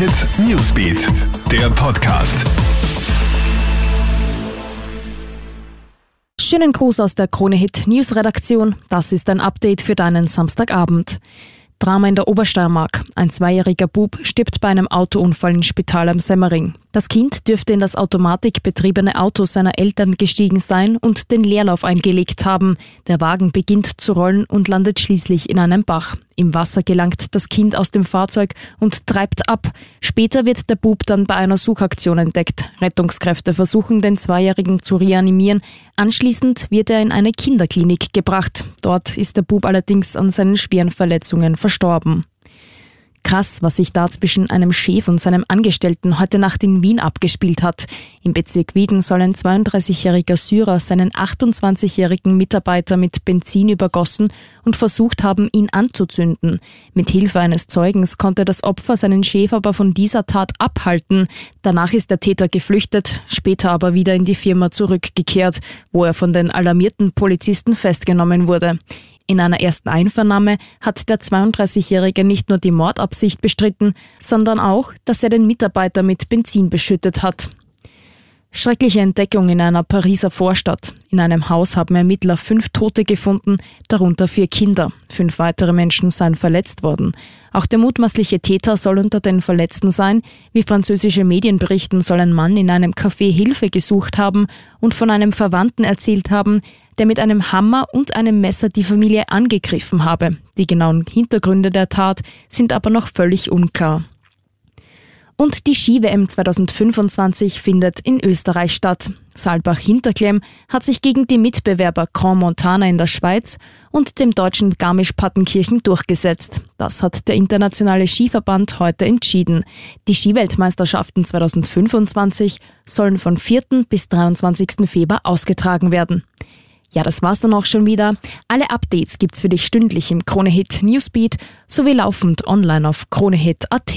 Hit Newsbeat, der Podcast. Schönen Gruß aus der Krone Hit News Redaktion. Das ist ein Update für deinen Samstagabend. Drama in der Obersteiermark. Ein zweijähriger Bub stirbt bei einem Autounfall im Spital am Semmering. Das Kind dürfte in das automatikbetriebene Auto seiner Eltern gestiegen sein und den Leerlauf eingelegt haben. Der Wagen beginnt zu rollen und landet schließlich in einem Bach. Im Wasser gelangt das Kind aus dem Fahrzeug und treibt ab. Später wird der Bub dann bei einer Suchaktion entdeckt. Rettungskräfte versuchen, den Zweijährigen zu reanimieren. Anschließend wird er in eine Kinderklinik gebracht. Dort ist der Bub allerdings an seinen schweren Verletzungen verstorben. Krass, was sich da zwischen einem Chef und seinem Angestellten heute Nacht in Wien abgespielt hat. Im Bezirk Wieden soll ein 32-jähriger Syrer seinen 28-jährigen Mitarbeiter mit Benzin übergossen und versucht haben, ihn anzuzünden. Mit Hilfe eines Zeugens konnte das Opfer seinen Chef aber von dieser Tat abhalten. Danach ist der Täter geflüchtet, später aber wieder in die Firma zurückgekehrt, wo er von den alarmierten Polizisten festgenommen wurde. In einer ersten Einvernahme hat der 32-Jährige nicht nur die Mordabsicht bestritten, sondern auch, dass er den Mitarbeiter mit Benzin beschüttet hat. Schreckliche Entdeckung in einer Pariser Vorstadt. In einem Haus haben Ermittler fünf Tote gefunden, darunter vier Kinder. Fünf weitere Menschen seien verletzt worden. Auch der mutmaßliche Täter soll unter den Verletzten sein. Wie französische Medien berichten, soll ein Mann in einem Café Hilfe gesucht haben und von einem Verwandten erzählt haben, der mit einem Hammer und einem Messer die Familie angegriffen habe. Die genauen Hintergründe der Tat sind aber noch völlig unklar. Und die Ski-WM 2025 findet in Österreich statt. Saalbach-Hinterklemm hat sich gegen die Mitbewerber Grand Montana in der Schweiz und dem deutschen Garmisch-Partenkirchen durchgesetzt. Das hat der internationale Skiverband heute entschieden. Die Skiweltmeisterschaften 2025 sollen von 4. bis 23. Februar ausgetragen werden. Ja, das war's dann auch schon wieder. Alle Updates gibt's für dich stündlich im Kronehit Newsbeat sowie laufend online auf kronehit.at.